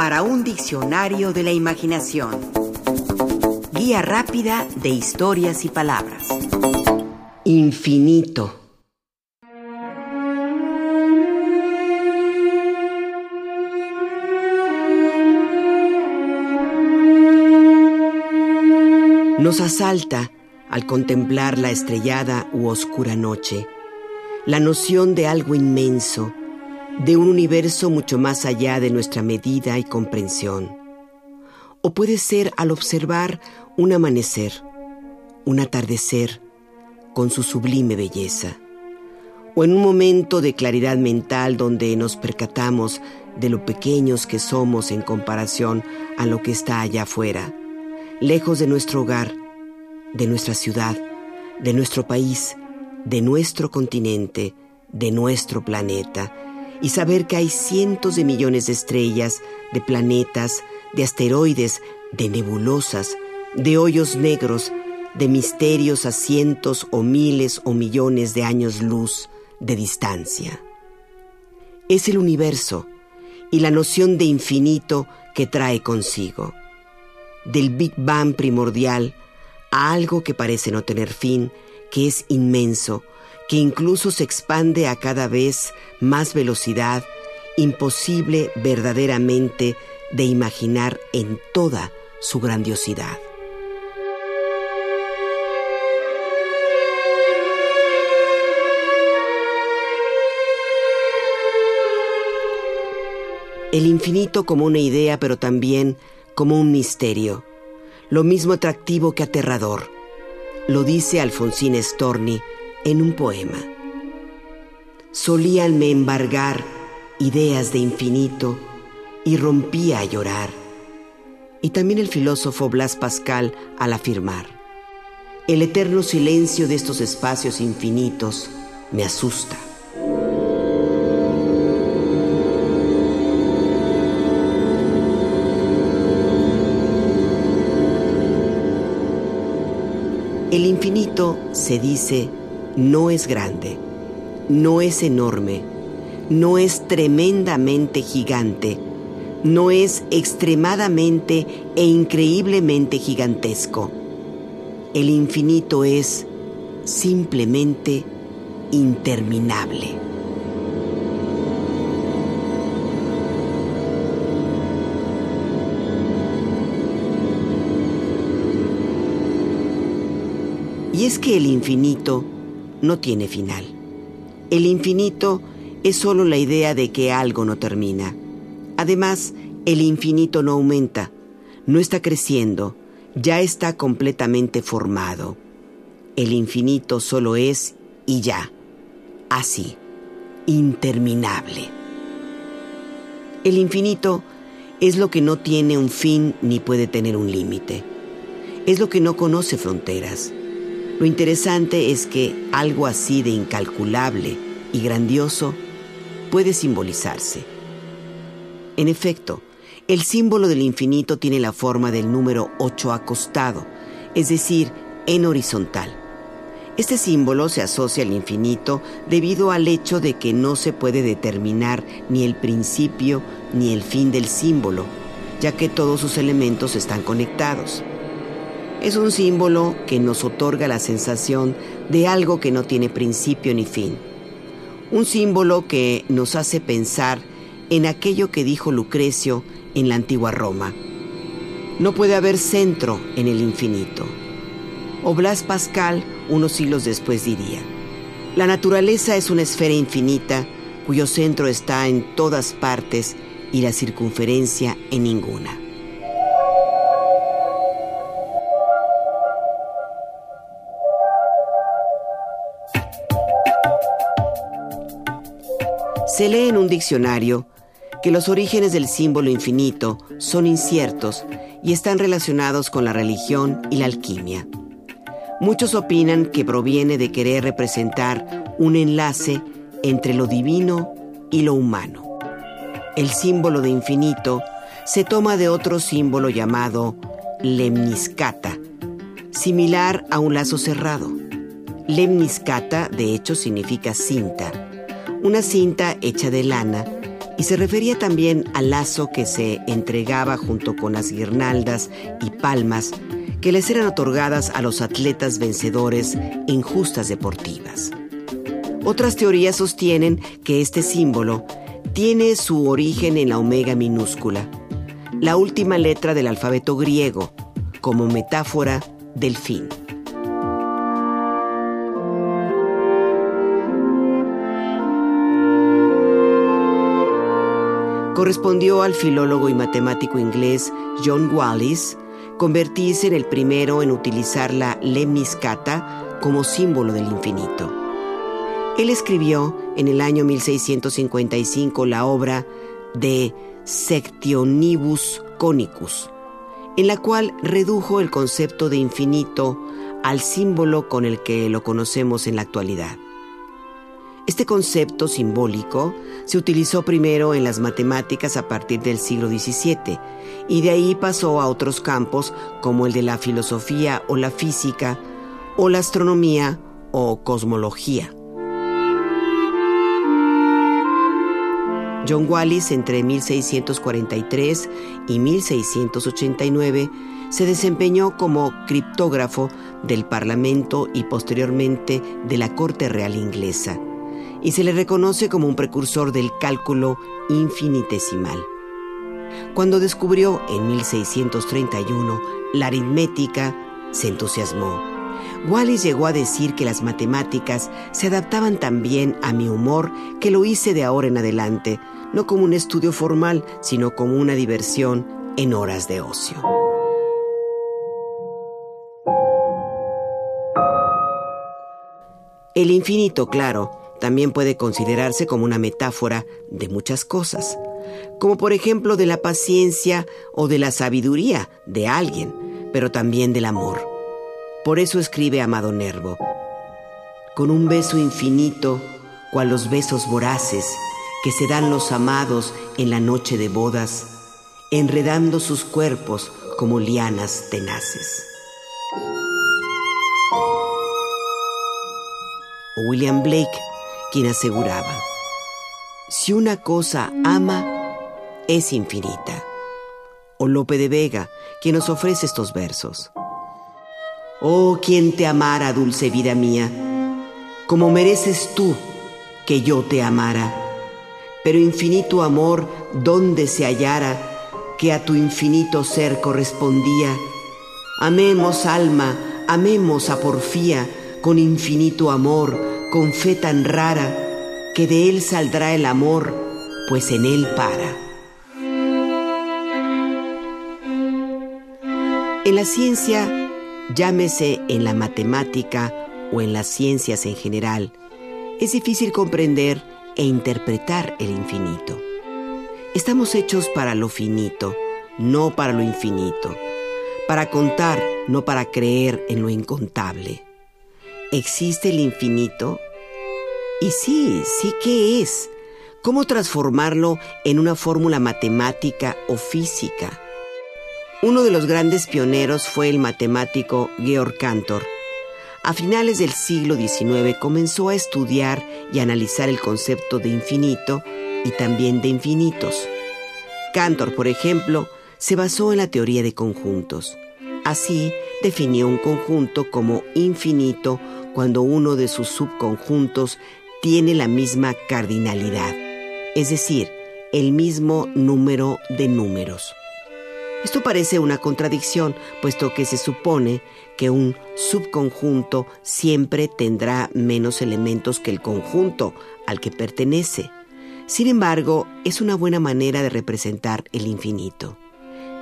para un diccionario de la imaginación. Guía rápida de historias y palabras. Infinito. Nos asalta, al contemplar la estrellada u oscura noche, la noción de algo inmenso, de un universo mucho más allá de nuestra medida y comprensión. O puede ser al observar un amanecer, un atardecer, con su sublime belleza. O en un momento de claridad mental donde nos percatamos de lo pequeños que somos en comparación a lo que está allá afuera, lejos de nuestro hogar, de nuestra ciudad, de nuestro país, de nuestro continente, de nuestro planeta, y saber que hay cientos de millones de estrellas, de planetas, de asteroides, de nebulosas, de hoyos negros, de misterios a cientos o miles o millones de años luz de distancia. Es el universo y la noción de infinito que trae consigo. Del Big Bang primordial a algo que parece no tener fin, que es inmenso, que incluso se expande a cada vez más velocidad, imposible verdaderamente de imaginar en toda su grandiosidad. El infinito como una idea, pero también como un misterio, lo mismo atractivo que aterrador. Lo dice Alfonsín Storni en un poema. Solíanme embargar ideas de infinito y rompía a llorar. Y también el filósofo Blas Pascal al afirmar, el eterno silencio de estos espacios infinitos me asusta. El infinito, se dice, no es grande, no es enorme, no es tremendamente gigante, no es extremadamente e increíblemente gigantesco. El infinito es simplemente interminable. Y es que el infinito no tiene final. El infinito es solo la idea de que algo no termina. Además, el infinito no aumenta, no está creciendo, ya está completamente formado. El infinito solo es y ya, así, interminable. El infinito es lo que no tiene un fin ni puede tener un límite. Es lo que no conoce fronteras. Lo interesante es que algo así de incalculable y grandioso puede simbolizarse. En efecto, el símbolo del infinito tiene la forma del número 8 acostado, es decir, en horizontal. Este símbolo se asocia al infinito debido al hecho de que no se puede determinar ni el principio ni el fin del símbolo, ya que todos sus elementos están conectados. Es un símbolo que nos otorga la sensación de algo que no tiene principio ni fin. Un símbolo que nos hace pensar en aquello que dijo Lucrecio en la antigua Roma. No puede haber centro en el infinito. O Blas Pascal, unos siglos después, diría, la naturaleza es una esfera infinita cuyo centro está en todas partes y la circunferencia en ninguna. Se lee en un diccionario que los orígenes del símbolo infinito son inciertos y están relacionados con la religión y la alquimia. Muchos opinan que proviene de querer representar un enlace entre lo divino y lo humano. El símbolo de infinito se toma de otro símbolo llamado lemniscata, similar a un lazo cerrado. Lemniscata, de hecho, significa cinta una cinta hecha de lana y se refería también al lazo que se entregaba junto con las guirnaldas y palmas que les eran otorgadas a los atletas vencedores en justas deportivas. Otras teorías sostienen que este símbolo tiene su origen en la omega minúscula, la última letra del alfabeto griego, como metáfora del fin. Correspondió al filólogo y matemático inglés John Wallis convertirse en el primero en utilizar la lemniscata como símbolo del infinito. Él escribió en el año 1655 la obra de Sectionibus Conicus, en la cual redujo el concepto de infinito al símbolo con el que lo conocemos en la actualidad. Este concepto simbólico se utilizó primero en las matemáticas a partir del siglo XVII y de ahí pasó a otros campos como el de la filosofía o la física o la astronomía o cosmología. John Wallis entre 1643 y 1689 se desempeñó como criptógrafo del Parlamento y posteriormente de la Corte Real Inglesa, y se le reconoce como un precursor del cálculo infinitesimal. Cuando descubrió en 1631 la aritmética, se entusiasmó. Wallis llegó a decir que las matemáticas se adaptaban tan bien a mi humor que lo hice de ahora en adelante, no como un estudio formal, sino como una diversión en horas de ocio. El infinito, claro, también puede considerarse como una metáfora de muchas cosas, como por ejemplo de la paciencia o de la sabiduría de alguien, pero también del amor. Por eso escribe Amado Nervo, con un beso infinito, cual los besos voraces, que se dan los amados en la noche de bodas, enredando sus cuerpos como lianas tenaces. William Blake, quien aseguraba, si una cosa ama, es infinita. O Lope de Vega, quien nos ofrece estos versos. Oh, quien te amara, dulce vida mía, como mereces tú que yo te amara pero infinito amor donde se hallara que a tu infinito ser correspondía. Amemos alma, amemos a porfía con infinito amor, con fe tan rara, que de él saldrá el amor, pues en él para. En la ciencia, llámese en la matemática o en las ciencias en general, es difícil comprender e interpretar el infinito. Estamos hechos para lo finito, no para lo infinito, para contar, no para creer en lo incontable. ¿Existe el infinito? Y sí, sí que es. ¿Cómo transformarlo en una fórmula matemática o física? Uno de los grandes pioneros fue el matemático Georg Cantor, a finales del siglo XIX comenzó a estudiar y analizar el concepto de infinito y también de infinitos. Cantor, por ejemplo, se basó en la teoría de conjuntos. Así definió un conjunto como infinito cuando uno de sus subconjuntos tiene la misma cardinalidad, es decir, el mismo número de números. Esto parece una contradicción, puesto que se supone que un subconjunto siempre tendrá menos elementos que el conjunto al que pertenece. Sin embargo, es una buena manera de representar el infinito.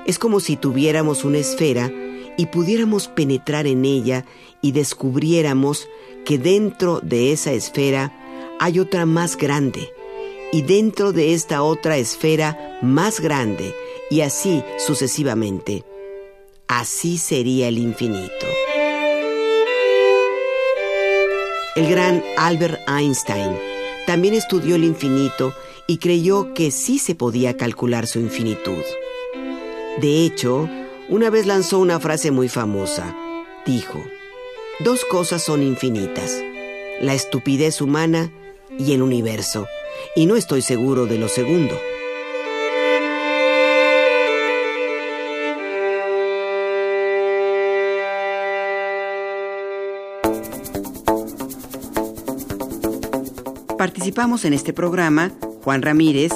Es como si tuviéramos una esfera y pudiéramos penetrar en ella y descubriéramos que dentro de esa esfera hay otra más grande y dentro de esta otra esfera más grande y así sucesivamente. Así sería el infinito. El gran Albert Einstein también estudió el infinito y creyó que sí se podía calcular su infinitud. De hecho, una vez lanzó una frase muy famosa. Dijo, dos cosas son infinitas, la estupidez humana y el universo, y no estoy seguro de lo segundo. Participamos en este programa Juan Ramírez,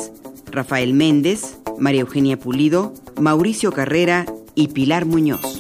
Rafael Méndez, María Eugenia Pulido, Mauricio Carrera y Pilar Muñoz.